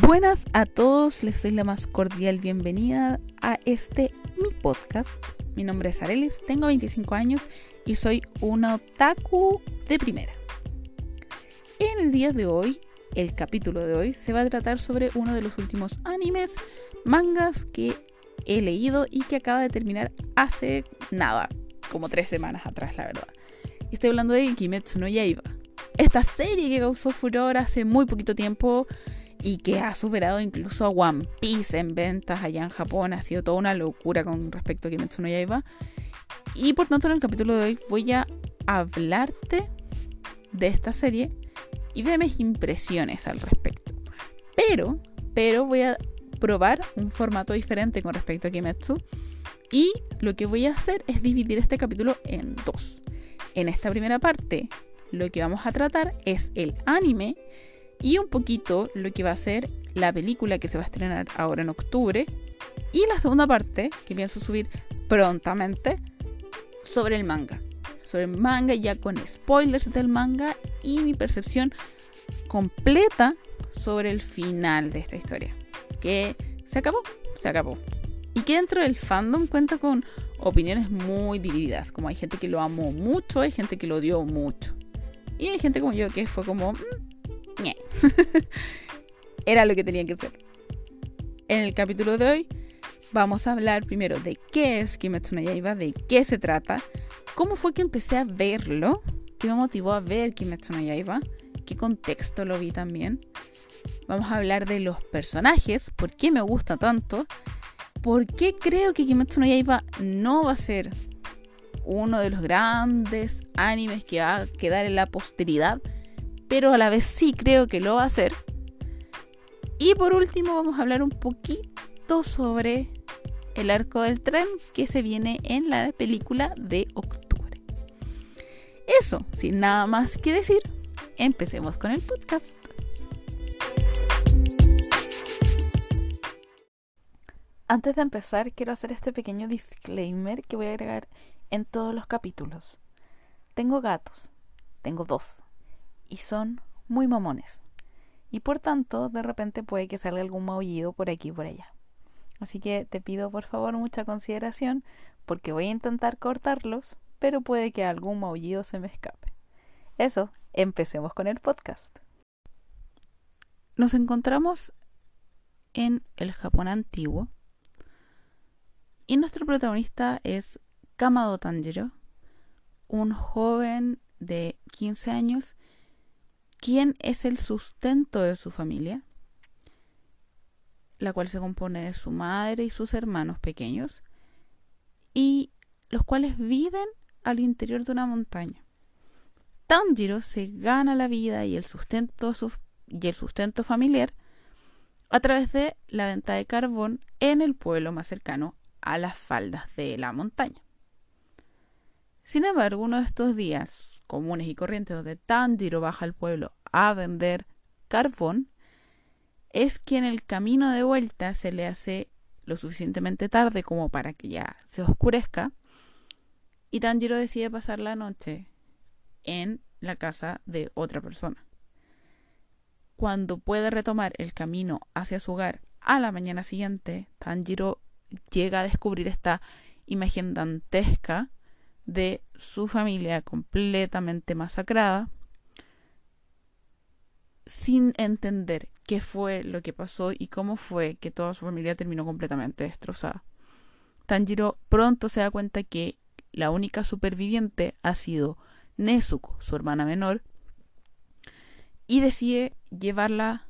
Buenas a todos, les doy la más cordial bienvenida a este mi podcast. Mi nombre es Arelis, tengo 25 años y soy una otaku de primera. En el día de hoy, el capítulo de hoy, se va a tratar sobre uno de los últimos animes, mangas que he leído y que acaba de terminar hace nada, como tres semanas atrás, la verdad. Estoy hablando de Kimetsu no Yaiba. Esta serie que causó furor hace muy poquito tiempo y que ha superado incluso a One Piece en ventas allá en Japón. Ha sido toda una locura con respecto a Kimetsu no Yaiba. Y por tanto en el capítulo de hoy voy a hablarte de esta serie y de mis impresiones al respecto. Pero, pero voy a probar un formato diferente con respecto a Kimetsu. Y lo que voy a hacer es dividir este capítulo en dos. En esta primera parte, lo que vamos a tratar es el anime y un poquito lo que va a ser la película que se va a estrenar ahora en octubre. Y la segunda parte, que pienso subir prontamente, sobre el manga. Sobre el manga ya con spoilers del manga y mi percepción completa sobre el final de esta historia. Que se acabó, se acabó. Y que dentro del fandom cuenta con opiniones muy divididas. Como hay gente que lo amó mucho, hay gente que lo odió mucho. Y hay gente como yo que fue como, mm, Era lo que tenía que hacer. En el capítulo de hoy vamos a hablar primero de qué es Kimetsu no Yaiba, de qué se trata, cómo fue que empecé a verlo, qué me motivó a ver Kimetsu no Yaiba, qué contexto lo vi también. Vamos a hablar de los personajes, por qué me gusta tanto, por qué creo que Kimetsu no Yaiba no va a ser uno de los grandes animes que va a quedar en la posteridad pero a la vez sí creo que lo va a hacer. Y por último vamos a hablar un poquito sobre el arco del tren que se viene en la película de octubre. Eso, sin nada más que decir, empecemos con el podcast. Antes de empezar, quiero hacer este pequeño disclaimer que voy a agregar en todos los capítulos. Tengo gatos, tengo dos, y son muy mamones. Y por tanto, de repente puede que salga algún maullido por aquí y por allá. Así que te pido por favor mucha consideración porque voy a intentar cortarlos, pero puede que algún maullido se me escape. Eso, empecemos con el podcast. Nos encontramos en el Japón antiguo y nuestro protagonista es Kamado Tanjiro, un joven de 15 años quién es el sustento de su familia, la cual se compone de su madre y sus hermanos pequeños, y los cuales viven al interior de una montaña. Tanjiro se gana la vida y el sustento, y el sustento familiar a través de la venta de carbón en el pueblo más cercano a las faldas de la montaña. Sin embargo, uno de estos días comunes y corrientes donde Tanjiro baja al pueblo a vender carbón, es que en el camino de vuelta se le hace lo suficientemente tarde como para que ya se oscurezca y Tanjiro decide pasar la noche en la casa de otra persona. Cuando puede retomar el camino hacia su hogar a la mañana siguiente, Tanjiro llega a descubrir esta imagen dantesca de su familia completamente masacrada sin entender qué fue lo que pasó y cómo fue que toda su familia terminó completamente destrozada. Tanjiro pronto se da cuenta que la única superviviente ha sido Nezuko, su hermana menor, y decide llevarla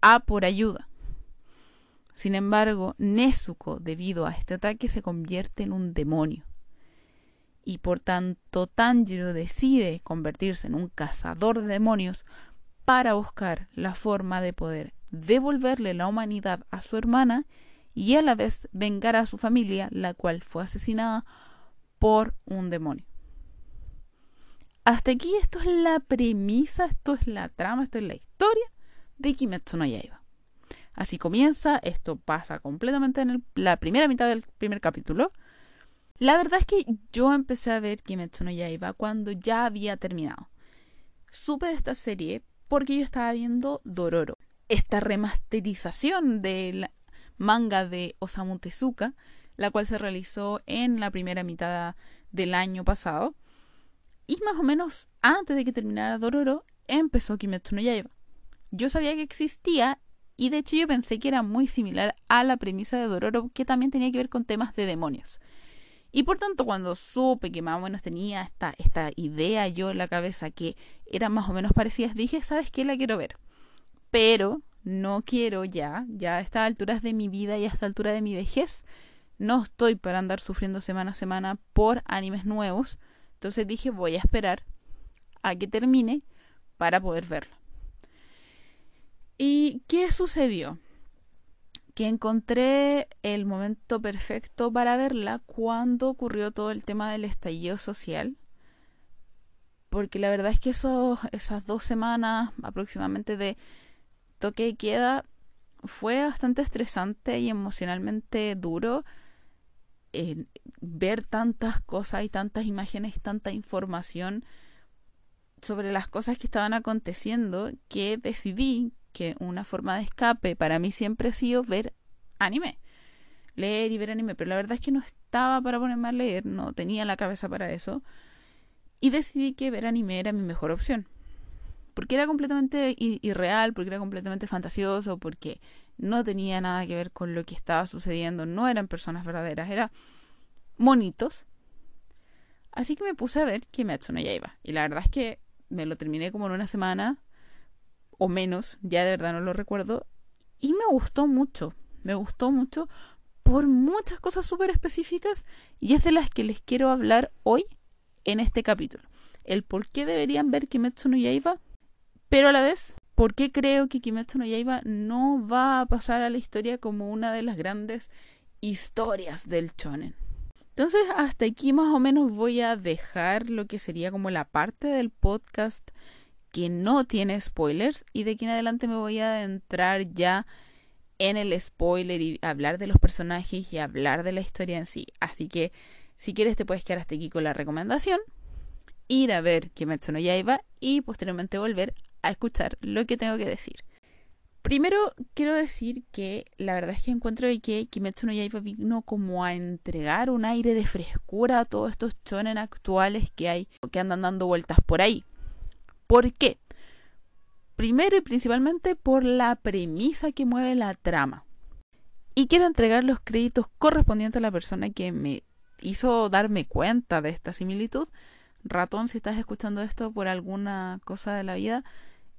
a por ayuda. Sin embargo, Nezuko, debido a este ataque, se convierte en un demonio y por tanto Tanjiro decide convertirse en un cazador de demonios para buscar la forma de poder devolverle la humanidad a su hermana y a la vez vengar a su familia, la cual fue asesinada por un demonio. Hasta aquí esto es la premisa, esto es la trama, esto es la historia de Kimetsu no Yaiba. Así comienza, esto pasa completamente en la primera mitad del primer capítulo la verdad es que yo empecé a ver Kimetsu no Yaiba cuando ya había terminado. Supe de esta serie porque yo estaba viendo Dororo. esta remasterización del manga de Osamu Tezuka, la cual se realizó en la primera mitad del año pasado. Y más o menos antes de que terminara Dororo, empezó Kimetsu no Yaiba. Yo sabía que existía y de hecho yo pensé que era muy similar a la premisa de Dororo, que también tenía que ver con temas de demonios. Y por tanto, cuando supe que más o menos tenía esta, esta idea yo en la cabeza que eran más o menos parecidas, dije, ¿sabes qué? La quiero ver. Pero no quiero ya, ya a estas alturas de mi vida y a esta altura de mi vejez, no estoy para andar sufriendo semana a semana por animes nuevos. Entonces dije, voy a esperar a que termine para poder verlo. ¿Y qué sucedió? Que encontré el momento perfecto para verla cuando ocurrió todo el tema del estallido social. Porque la verdad es que eso, esas dos semanas aproximadamente de toque y queda fue bastante estresante y emocionalmente duro ver tantas cosas y tantas imágenes, tanta información sobre las cosas que estaban aconteciendo que decidí que una forma de escape para mí siempre ha sido ver anime. Leer y ver anime, pero la verdad es que no estaba para ponerme a leer, no tenía la cabeza para eso. Y decidí que ver anime era mi mejor opción. Porque era completamente irreal, porque era completamente fantasioso, porque no tenía nada que ver con lo que estaba sucediendo, no eran personas verdaderas, eran monitos. Así que me puse a ver Kimetsu no Yaiba. Y la verdad es que me lo terminé como en una semana o menos, ya de verdad no lo recuerdo. Y me gustó mucho, me gustó mucho por muchas cosas súper específicas y es de las que les quiero hablar hoy en este capítulo. El por qué deberían ver Kimetsu no Yaiba, pero a la vez ¿Por qué creo que Kimetsu no Yaiba no va a pasar a la historia como una de las grandes historias del shonen? Entonces, hasta aquí más o menos voy a dejar lo que sería como la parte del podcast que no tiene spoilers y de aquí en adelante me voy a entrar ya en el spoiler y hablar de los personajes y hablar de la historia en sí. Así que si quieres te puedes quedar hasta aquí con la recomendación, ir a ver Kimetsu no Yaiba y posteriormente volver a escuchar lo que tengo que decir. Primero quiero decir que la verdad es que encuentro que Kimetsu no Yaiba vino como a entregar un aire de frescura a todos estos chonen actuales que hay, que andan dando vueltas por ahí. ¿Por qué? Primero y principalmente por la premisa que mueve la trama. Y quiero entregar los créditos correspondientes a la persona que me hizo darme cuenta de esta similitud. Ratón, si estás escuchando esto por alguna cosa de la vida,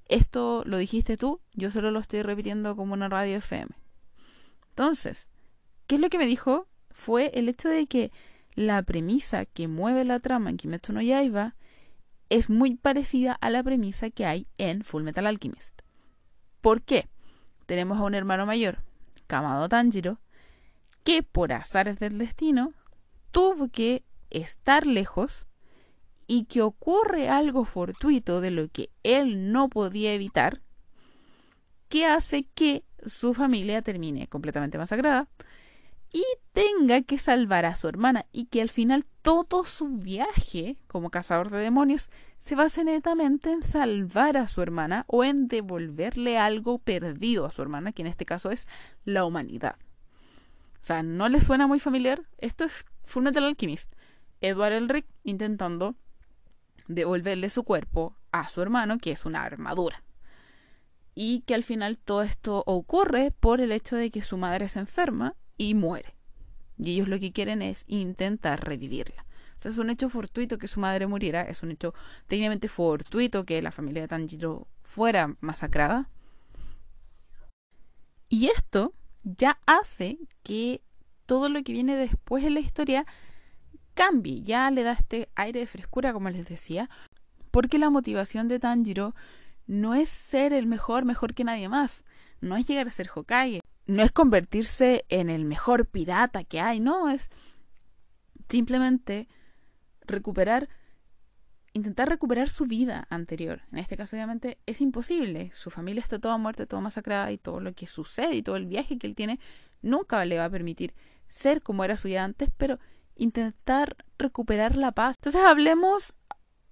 esto lo dijiste tú, yo solo lo estoy repitiendo como una radio FM. Entonces, ¿qué es lo que me dijo? Fue el hecho de que la premisa que mueve la trama en Kimetsu no Yaiba es muy parecida a la premisa que hay en Full Metal Alchemist. ¿Por qué? Tenemos a un hermano mayor, Kamado Tanjiro, que por azares del destino tuvo que estar lejos y que ocurre algo fortuito de lo que él no podía evitar, que hace que su familia termine completamente masacrada y tenga que salvar a su hermana y que al final todo su viaje como cazador de demonios se base netamente en salvar a su hermana o en devolverle algo perdido a su hermana, que en este caso es la humanidad. O sea, ¿no le suena muy familiar? Esto es Fullmetal Alchemist. Edward Elric intentando devolverle su cuerpo a su hermano, que es una armadura. Y que al final todo esto ocurre por el hecho de que su madre se enferma y muere. Y ellos lo que quieren es intentar revivirla. O sea, es un hecho fortuito que su madre muriera, es un hecho técnicamente fortuito que la familia de Tanjiro fuera masacrada. Y esto ya hace que todo lo que viene después en la historia cambie, ya le da este aire de frescura, como les decía, porque la motivación de Tanjiro no es ser el mejor, mejor que nadie más, no es llegar a ser Hokage, no es convertirse en el mejor pirata que hay, no, es simplemente recuperar, intentar recuperar su vida anterior. En este caso, obviamente, es imposible. Su familia está toda muerta, toda masacrada y todo lo que sucede y todo el viaje que él tiene nunca le va a permitir ser como era su vida antes, pero intentar recuperar la paz. Entonces hablemos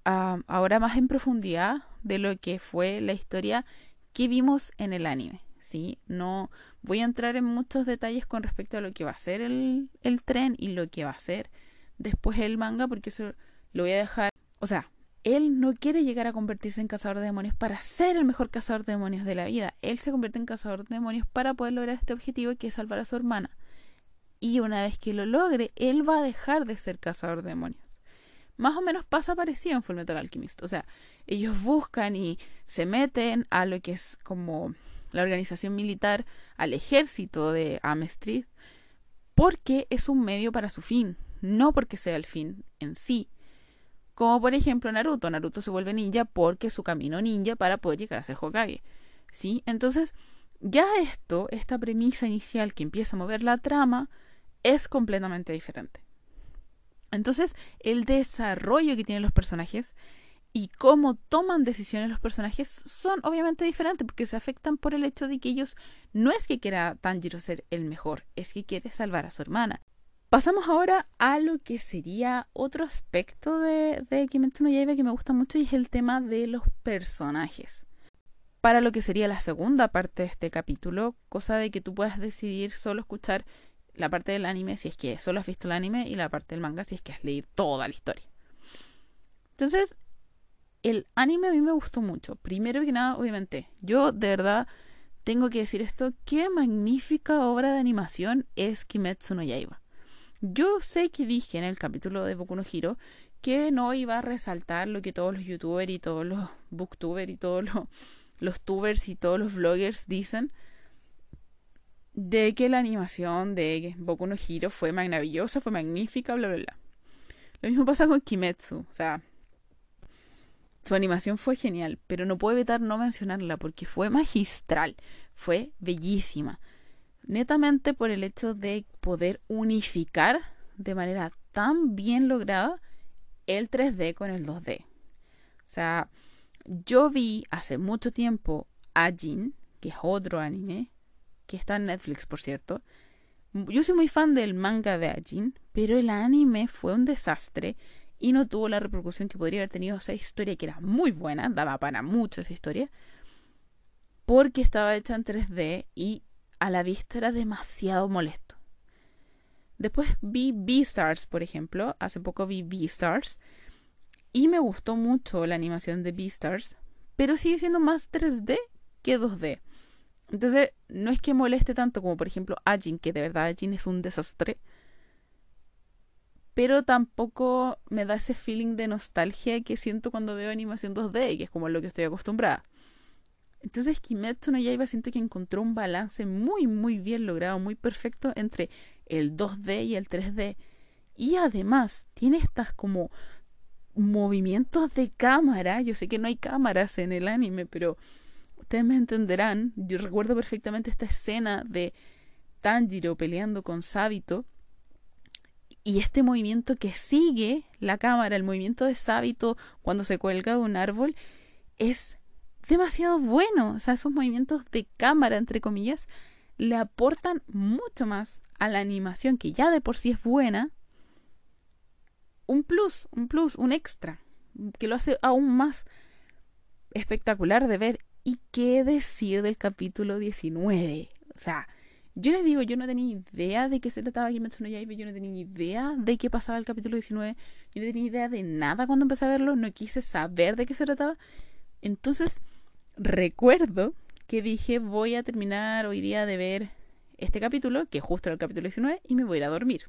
ah, ahora más en profundidad de lo que fue la historia qué vimos en el anime. ¿Sí? No voy a entrar en muchos detalles con respecto a lo que va a ser el, el tren y lo que va a ser después el manga, porque eso lo voy a dejar. O sea, él no quiere llegar a convertirse en cazador de demonios para ser el mejor cazador de demonios de la vida. Él se convierte en cazador de demonios para poder lograr este objetivo que es salvar a su hermana. Y una vez que lo logre, él va a dejar de ser cazador de demonios. Más o menos pasa parecido en Fullmetal Alchemist. O sea, ellos buscan y se meten a lo que es como la organización militar, al ejército de Amestrid, porque es un medio para su fin, no porque sea el fin en sí. Como por ejemplo Naruto. Naruto se vuelve ninja porque su camino ninja para poder llegar a ser Hokage. ¿Sí? Entonces, ya esto, esta premisa inicial que empieza a mover la trama, es completamente diferente. Entonces, el desarrollo que tienen los personajes y cómo toman decisiones los personajes son obviamente diferentes porque se afectan por el hecho de que ellos no es que quiera Tanjiro ser el mejor, es que quiere salvar a su hermana. Pasamos ahora a lo que sería otro aspecto de, de Kimetsu no Yaiba que me gusta mucho y es el tema de los personajes. Para lo que sería la segunda parte de este capítulo, cosa de que tú puedas decidir solo escuchar la parte del anime si es que solo has visto el anime y la parte del manga si es que has leído toda la historia. Entonces, el anime a mí me gustó mucho. Primero que nada, obviamente, yo de verdad tengo que decir esto, qué magnífica obra de animación es Kimetsu no Yaiba. Yo sé que dije en el capítulo de Boku no Hero que no iba a resaltar lo que todos los youtubers y todos los booktubers y todos los, tubers y todos los vloggers dicen de que la animación de Boku no Hero fue maravillosa, fue magnífica, bla, bla, bla. Lo mismo pasa con Kimetsu, o sea, su animación fue genial, pero no puedo evitar no mencionarla porque fue magistral, fue bellísima netamente por el hecho de poder unificar de manera tan bien lograda el 3D con el 2D. O sea, yo vi hace mucho tiempo Ajin, que es otro anime, que está en Netflix, por cierto. Yo soy muy fan del manga de Ajin, pero el anime fue un desastre y no tuvo la repercusión que podría haber tenido esa historia, que era muy buena, daba para mucho esa historia, porque estaba hecha en 3D y a la vista era demasiado molesto. Después vi Beastars, por ejemplo. Hace poco vi Beastars. Y me gustó mucho la animación de Beastars. Pero sigue siendo más 3D que 2D. Entonces, no es que moleste tanto como, por ejemplo, Ajin, que de verdad Ajin es un desastre. Pero tampoco me da ese feeling de nostalgia que siento cuando veo animación 2D, que es como lo que estoy acostumbrada. Entonces Kimetsu no Yaiba siento que encontró un balance muy muy bien logrado, muy perfecto entre el 2D y el 3D. Y además tiene estas como movimientos de cámara. Yo sé que no hay cámaras en el anime, pero ustedes me entenderán. Yo recuerdo perfectamente esta escena de Tanjiro peleando con Sabito. Y este movimiento que sigue la cámara, el movimiento de Sabito cuando se cuelga de un árbol, es demasiado bueno. O sea, esos movimientos de cámara, entre comillas, le aportan mucho más a la animación, que ya de por sí es buena, un plus, un plus, un extra, que lo hace aún más espectacular de ver. ¿Y qué decir del capítulo 19? O sea, yo les digo, yo no tenía idea de qué se trataba Kimetsu no Yaiba, yo no tenía idea de qué pasaba el capítulo 19, yo no tenía idea de nada cuando empecé a verlo, no quise saber de qué se trataba. Entonces, recuerdo que dije voy a terminar hoy día de ver este capítulo, que justo era el capítulo 19, y me voy a ir a dormir.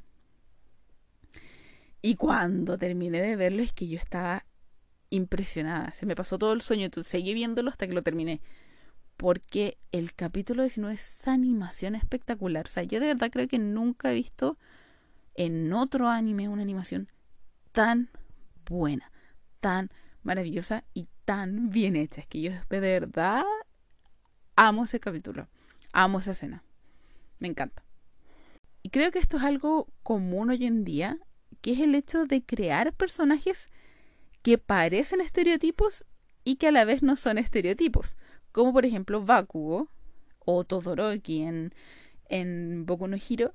Y cuando terminé de verlo es que yo estaba impresionada. Se me pasó todo el sueño. Seguí viéndolo hasta que lo terminé. Porque el capítulo 19 es animación espectacular. O sea, yo de verdad creo que nunca he visto en otro anime una animación tan buena, tan maravillosa y tan bien hecha. Es que yo de verdad amo ese capítulo. Amo esa escena. Me encanta. Y creo que esto es algo común hoy en día, que es el hecho de crear personajes que parecen estereotipos y que a la vez no son estereotipos. Como por ejemplo Bakugo o Todoroki en, en Boku no Hiro.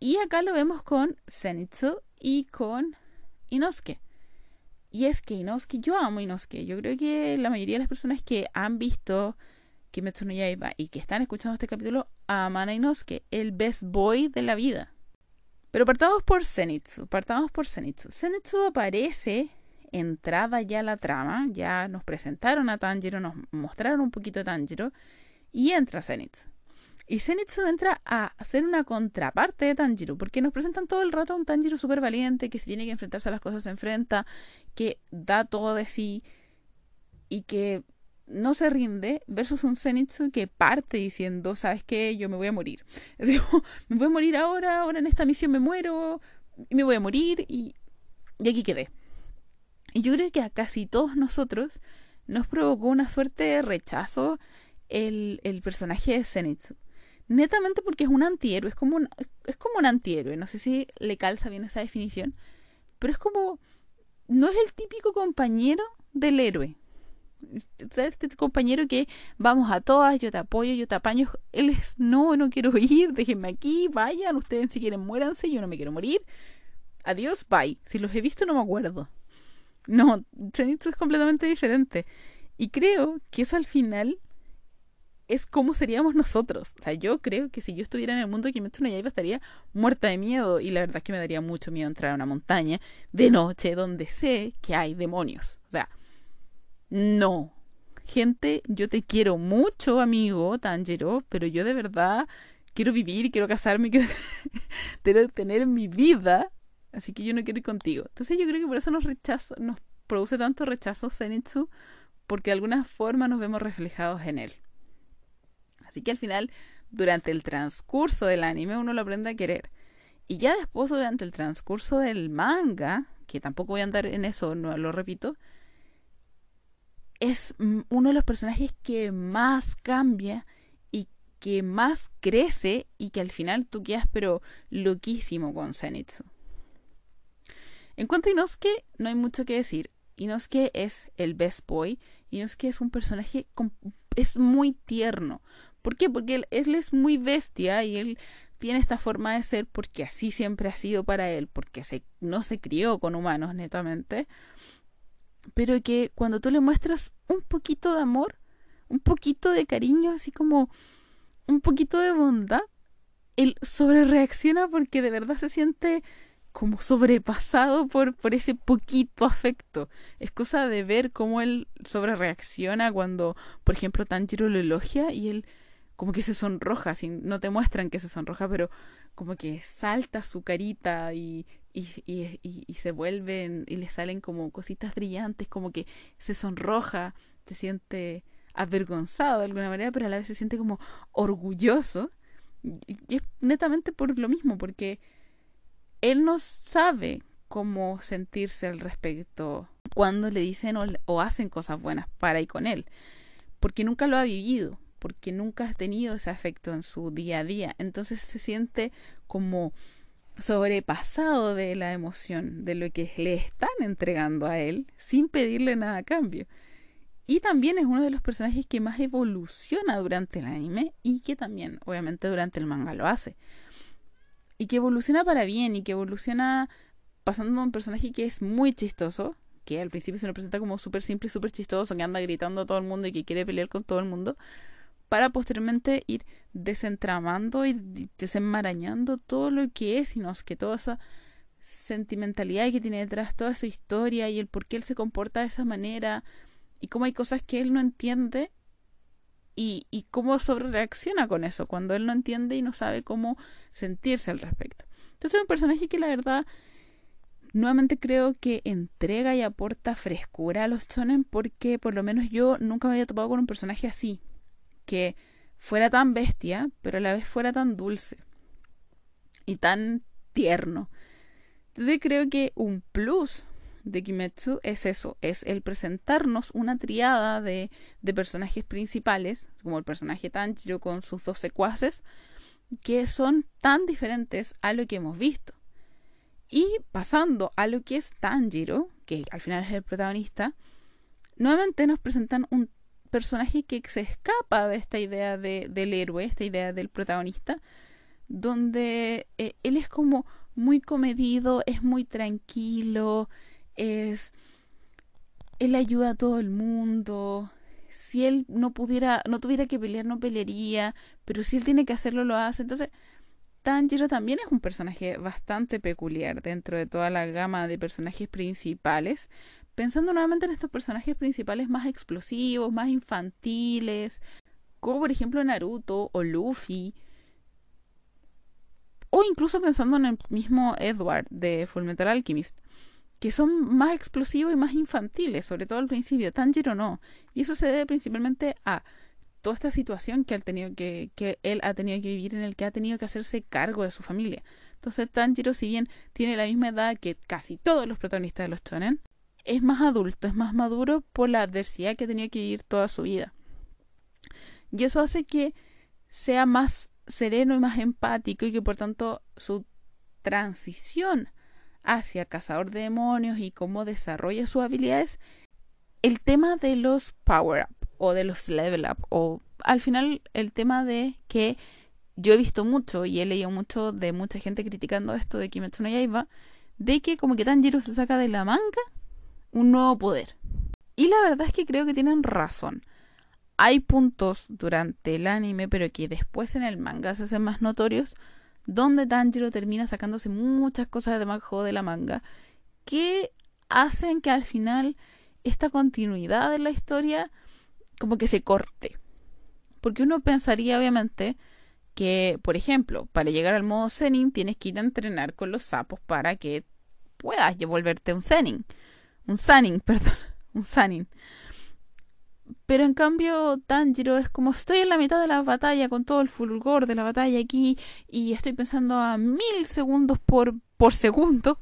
Y acá lo vemos con Zenitsu y con Inosuke. Y es que Inosuke, yo amo Inosuke. Yo creo que la mayoría de las personas que han visto Kimetsu no Yaiba y que están escuchando este capítulo aman a Inosuke, el best boy de la vida. Pero partamos por Zenitsu, partamos por Zenitsu. Zenitsu aparece entrada ya la trama, ya nos presentaron a Tanjiro, nos mostraron un poquito de Tanjiro y entra Zenitsu. Y Zenitsu entra a hacer una contraparte de Tanjiro, porque nos presentan todo el rato a un Tanjiro súper valiente, que si tiene que enfrentarse a las cosas se enfrenta, que da todo de sí y que no se rinde versus un Zenitsu que parte diciendo, ¿sabes qué? Yo me voy a morir. Es decir, me voy a morir ahora, ahora en esta misión me muero, y me voy a morir y, y aquí quedé. Y yo creo que a casi todos nosotros nos provocó una suerte de rechazo el, el personaje de Zenitsu. Netamente porque es un antihéroe, es como un, es como un antihéroe, no sé si le calza bien esa definición, pero es como, no es el típico compañero del héroe, este compañero que vamos a todas, yo te apoyo, yo te apaño. Él es, no, no quiero ir, déjenme aquí, vayan, ustedes si quieren muéranse, yo no me quiero morir. Adiós, bye. Si los he visto no me acuerdo. No, Zenitsu es completamente diferente. Y creo que eso al final es como seríamos nosotros. O sea, yo creo que si yo estuviera en el mundo de Kimetsu no Yaiba estaría muerta de miedo. Y la verdad es que me daría mucho miedo entrar a una montaña de noche donde sé que hay demonios. O sea, no. Gente, yo te quiero mucho, amigo Tanjiro, pero yo de verdad quiero vivir, quiero casarme, quiero tener mi vida, así que yo no quiero ir contigo. Entonces yo creo que por eso nos rechazo, nos produce tanto rechazo Zenitsu, porque de alguna forma nos vemos reflejados en él. Así que al final, durante el transcurso del anime, uno lo aprende a querer. Y ya después, durante el transcurso del manga, que tampoco voy a andar en eso, no lo repito, es uno de los personajes que más cambia y que más crece y que al final tú quedas pero loquísimo con Zenitsu. En cuanto a Inosuke, no hay mucho que decir. Inosuke es el best boy. Inosuke es un personaje es muy tierno. ¿Por qué? Porque él, es muy bestia y él tiene esta forma de ser porque así siempre ha sido para él, porque no se crió con humanos netamente pero que cuando tú le muestras un poquito de amor, un poquito de cariño, así como un poquito de bondad, él sobrereacciona porque de verdad se siente como sobrepasado por, por ese poquito afecto. Es cosa de ver cómo él sobrereacciona cuando, por ejemplo, Tanjiro lo elogia y él como que se sonroja, sin, no te muestran que se sonroja, pero como que salta su carita y, y, y, y, se vuelven y le salen como cositas brillantes, como que se sonroja, se siente avergonzado de alguna manera, pero a la vez se siente como orgulloso. Y es netamente por lo mismo, porque él no sabe cómo sentirse al respecto cuando le dicen o, hacen cosas buenas para y con él, porque nunca lo ha vivido, porque nunca ha tenido ese afecto en su día a día. Entonces se siente como sobrepasado de la emoción, de lo que le están entregando a él, sin pedirle nada a cambio. Y también es uno de los personajes que más evoluciona durante el anime y que también, obviamente, durante el manga lo hace. Y que evoluciona para bien y que evoluciona pasando a un personaje que es muy chistoso, que al principio se nos presenta como súper simple, súper chistoso, que anda gritando a todo el mundo y que quiere pelear con todo el mundo, para posteriormente ir desentramando y desenmarañando todo lo que es, sino que toda esa sentimentalidad que tiene detrás, toda esa historia y el por qué él se comporta de esa manera y cómo hay cosas que él no entiende y, cómo sobre reacciona con eso cuando él no entiende y no sabe cómo sentirse al respecto. Entonces es un personaje que la verdad nuevamente creo que entrega y aporta frescura a los shonen porque por lo menos yo nunca me había topado con un personaje así que fuera tan bestia, pero a la vez fuera tan dulce y tan tierno. Entonces creo que un plus de Kimetsu es eso, es el presentarnos una triada de, de personajes principales, como el personaje Tanjiro con sus dos secuaces, que son tan diferentes a lo que hemos visto. Y pasando a lo que es Tanjiro, que al final es el protagonista, nuevamente nos presentan un personaje que se escapa de esta idea de, del héroe, esta idea del protagonista, donde eh, él es como muy comedido, es muy tranquilo, es él ayuda a todo el mundo. Si él no pudiera, no tuviera que pelear, no pelearía, pero si él tiene que hacerlo, lo hace. Entonces, Tanjiro también es un personaje bastante peculiar dentro de toda la gama de personajes principales. Pensando nuevamente en estos personajes principales más explosivos, más infantiles, como por ejemplo Naruto o Luffy, o incluso pensando en el mismo Edward de Fullmetal Alchemist, que son más explosivos y más infantiles, sobre todo al principio. Tanjiro no. Y eso se debe principalmente a toda esta situación que, él, tenido que, que él ha tenido que vivir, en el que ha tenido que hacerse cargo de su familia. Entonces Tanjiro, si bien tiene la misma edad que casi todos los protagonistas de los shonen, es más adulto, es más maduro por la adversidad que ha tenido que vivir toda su vida. Y eso hace que sea más sereno y más empático y que por tanto su transición hacia cazador de demonios y cómo desarrolla sus habilidades, el tema de los power up o de los level up o al final el tema de que yo he visto mucho y he leído mucho de mucha gente criticando esto de Kimetsu no Yaiba de que como que Tanjiro se saca de la manga un nuevo poder. Y la verdad es que creo que tienen razón hay puntos durante el anime, pero que después en el manga se hacen más notorios, donde Tanjiro termina sacándose muchas cosas debajo de la manga, que hacen que al final esta continuidad de la historia como que se corte. Porque uno pensaría obviamente que, por ejemplo, para llegar al modo Zenin tienes que ir a entrenar con los sapos para que puedas volverte un Zenin. Un Sanin, perdón. Un Sanin. Pero en cambio, Tanjiro es como estoy en la mitad de la batalla con todo el fulgor de la batalla aquí y estoy pensando a mil segundos por, por segundo.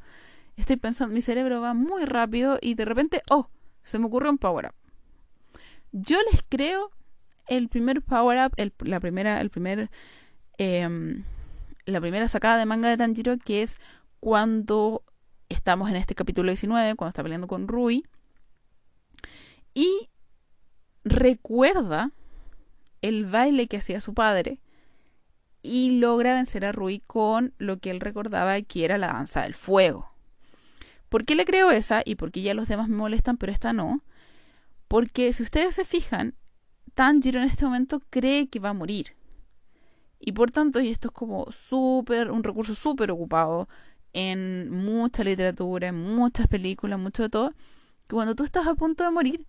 Estoy pensando, mi cerebro va muy rápido y de repente, oh, se me ocurre un power up. Yo les creo el primer power up, la primera, el primer, em, la primera sacada de manga de Tanjiro que es cuando estamos en este capítulo 19, cuando está peleando con Rui. Y recuerda el baile que hacía su padre y logra vencer a Rui con lo que él recordaba que era la danza del fuego. ¿Por qué le creo esa y por qué ya los demás me molestan pero esta no? Porque si ustedes se fijan, Tanjiro en este momento cree que va a morir. Y por tanto, y esto es como súper, un recurso súper ocupado en mucha literatura, en muchas películas, mucho de todo, que cuando tú estás a punto de morir,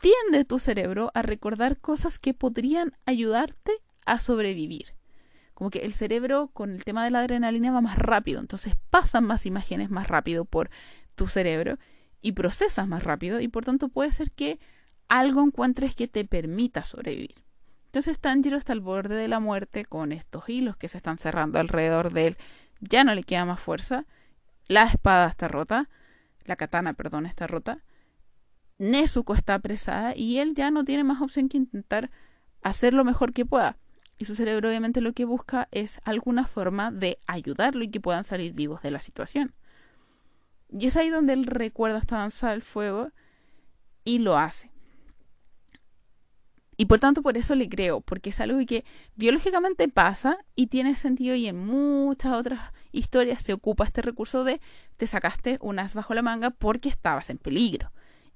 tiende tu cerebro a recordar cosas que podrían ayudarte a sobrevivir. Como que el cerebro con el tema de la adrenalina va más rápido, entonces pasan más imágenes más rápido por tu cerebro y procesas más rápido y por tanto puede ser que algo encuentres que te permita sobrevivir. Entonces Tanjiro está al borde de la muerte con estos hilos que se están cerrando alrededor de él. Ya no le queda más fuerza. La espada está rota. La katana, perdón, está rota. Nezuko está apresada y él ya no tiene más opción que intentar hacer lo mejor que pueda. Y su cerebro obviamente lo que busca es alguna forma de ayudarlo y que puedan salir vivos de la situación. Y es ahí donde él recuerda esta danza del fuego y lo hace. Y por tanto por eso le creo, porque es algo que biológicamente pasa y tiene sentido y en muchas otras historias se ocupa este recurso de te sacaste un as bajo la manga porque estabas en peligro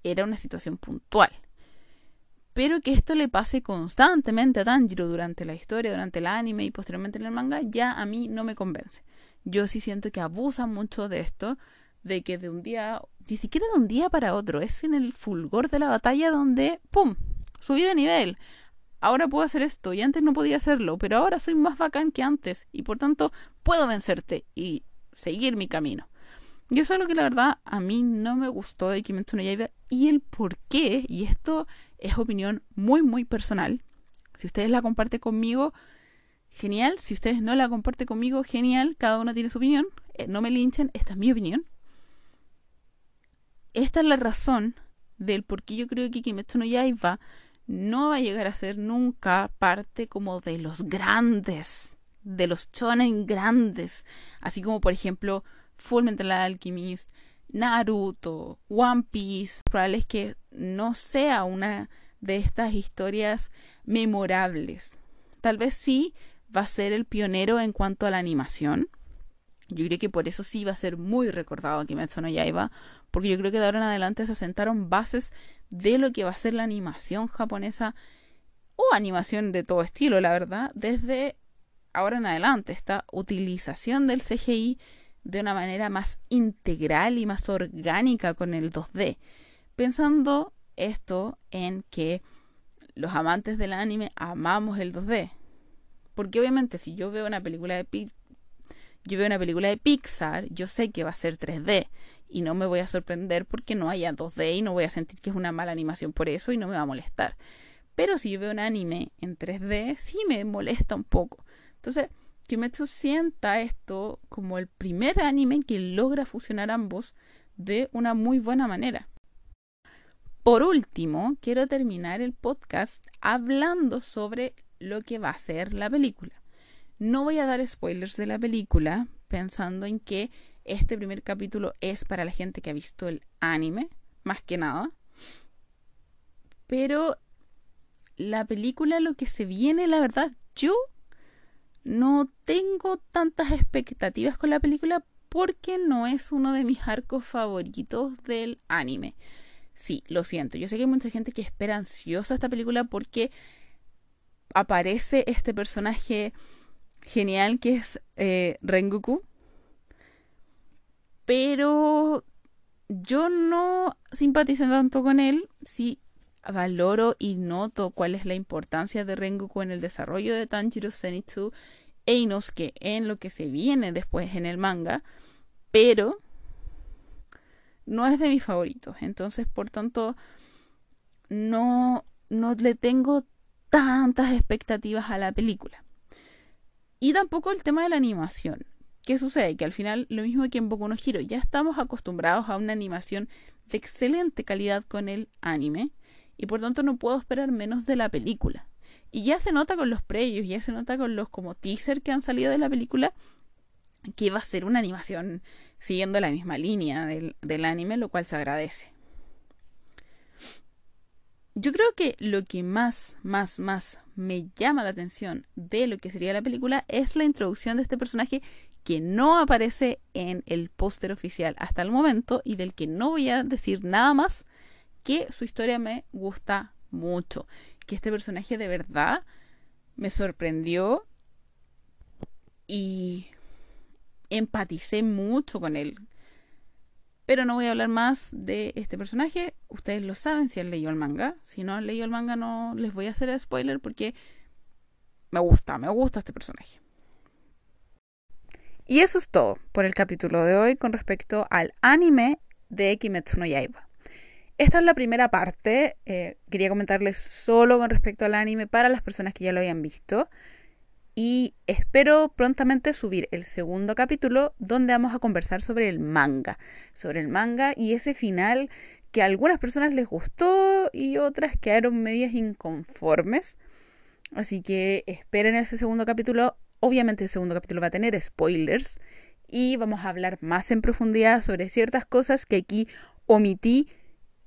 era una situación puntual. Pero que esto le pase constantemente a Tanjiro durante la historia, durante el anime y posteriormente en el manga, ya a mí no me convence. Yo sí siento que abusa mucho de esto, de que de un día, ni siquiera de un día para otro, es en el fulgor de la batalla donde, ¡pum!, subí de nivel. Ahora puedo hacer esto y antes no podía hacerlo, pero ahora soy más bacán que antes y por tanto puedo vencerte y seguir mi camino. Y eso es lo que la verdad a mí no me gustó de Kimetsu Yaiba y el por qué, y esto es opinión muy muy personal. Si ustedes la comparten conmigo, genial. Si ustedes no la comparten conmigo, genial. Cada uno tiene su opinión. Eh, no me linchen, esta es mi opinión. Esta es la razón del por qué yo creo que Kimetsu no Yaiba no va a llegar a ser nunca parte como de los grandes, de los shonen grandes, así como por ejemplo Fullmetal Alchemist, Naruto, One Piece, probable es que no sea una de estas historias memorables. Tal vez sí va a ser el pionero en cuanto a la animación. Yo creo que por eso sí va a ser muy recordado Kimetsu no Yaiba, porque yo creo que de ahora en adelante se asentaron bases de lo que va a ser la animación japonesa o animación de todo estilo, la verdad, desde ahora en adelante, esta utilización del CGI de una manera más integral y más orgánica con el 2D. Pensando esto en que los amantes del anime amamos el 2D. Porque obviamente si yo veo una película de yo veo una película de Pixar, yo sé que va a ser 3D y no me voy a sorprender porque no haya 2D y no voy a sentir que es una mala animación por eso y no me va a molestar. Pero si yo veo un anime en 3D, sí me molesta un poco. Entonces, Kimetsu sienta esto como el primer anime que logra fusionar ambos de una muy buena manera. Por último, quiero terminar el podcast hablando sobre lo que va a ser la película. No voy a dar spoilers de la película, pensando en que este primer capítulo es para la gente que ha visto el anime, más que nada. Pero la película, lo que se viene, la verdad, yo no tengo tantas expectativas con la película porque no es uno de mis arcos favoritos del anime. Sí, lo siento. Yo sé que hay mucha gente que espera ansiosa esta película porque aparece este personaje genial que es eh, Rengoku. Pero yo no simpatizo tanto con él. Sí valoro y noto cuál es la importancia de Rengoku en el desarrollo de Tanjiro Zenitsu e Inosuke en lo que se viene después en el manga, pero no es de mis favoritos. Entonces, por tanto, no, no le tengo tantas expectativas a la película. Y tampoco el tema de la animación. ¿Qué sucede? Que al final, lo mismo que en Boku no Hero, ya estamos acostumbrados a una animación de excelente calidad con el anime y por tanto no puedo esperar menos de la película. Y ya se nota con los previos, ya se nota con los como teaser que han salido de la película que va a ser una animación siguiendo la misma línea del, del anime, lo cual se agradece. Yo creo que lo que más, más, más me llama la atención de lo que sería la película es la introducción de este personaje que no aparece en el póster oficial hasta el momento y del que no voy a decir nada más que su historia me gusta mucho, que este personaje de verdad me sorprendió y empaticé mucho con él. Pero no voy a hablar más de este personaje. Ustedes lo saben si han leído el manga. Si no han leído el manga, no les voy a hacer spoiler porque me gusta, me gusta este personaje. Y eso es todo por el capítulo de hoy con respecto al anime de Kimetsu no Yaiba. Esta es la primera parte. Eh, quería comentarles solo con respecto al anime para las personas que ya lo hayan visto y espero prontamente subir el segundo capítulo donde vamos a conversar sobre el manga, sobre el manga y ese final que a algunas personas les gustó y otras quedaron medias inconformes. Así que esperen ese segundo capítulo. Obviamente el segundo capítulo va a tener spoilers y vamos a hablar más en profundidad sobre ciertas cosas que aquí omití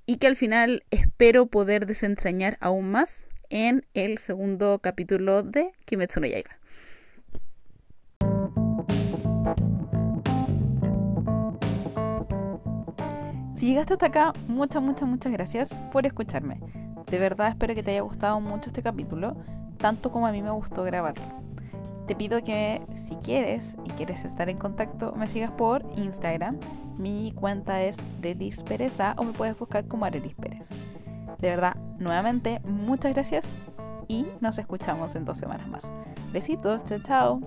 y que al final espero poder desentrañar aún más en el segundo capítulo de Kimetsu no Yaiba. Si llegaste hasta acá, muchas, muchas, muchas gracias por escucharme. De verdad espero que te haya gustado mucho este capítulo, tanto como a mí me gustó grabarlo. Te pido que si quieres y quieres estar en contacto, me sigas por Instagram. Mi cuenta es Relis Pereza o me puedes buscar como Arelis Pérez. De verdad, nuevamente, muchas gracias y nos escuchamos en dos semanas más. Besitos, chao, chao.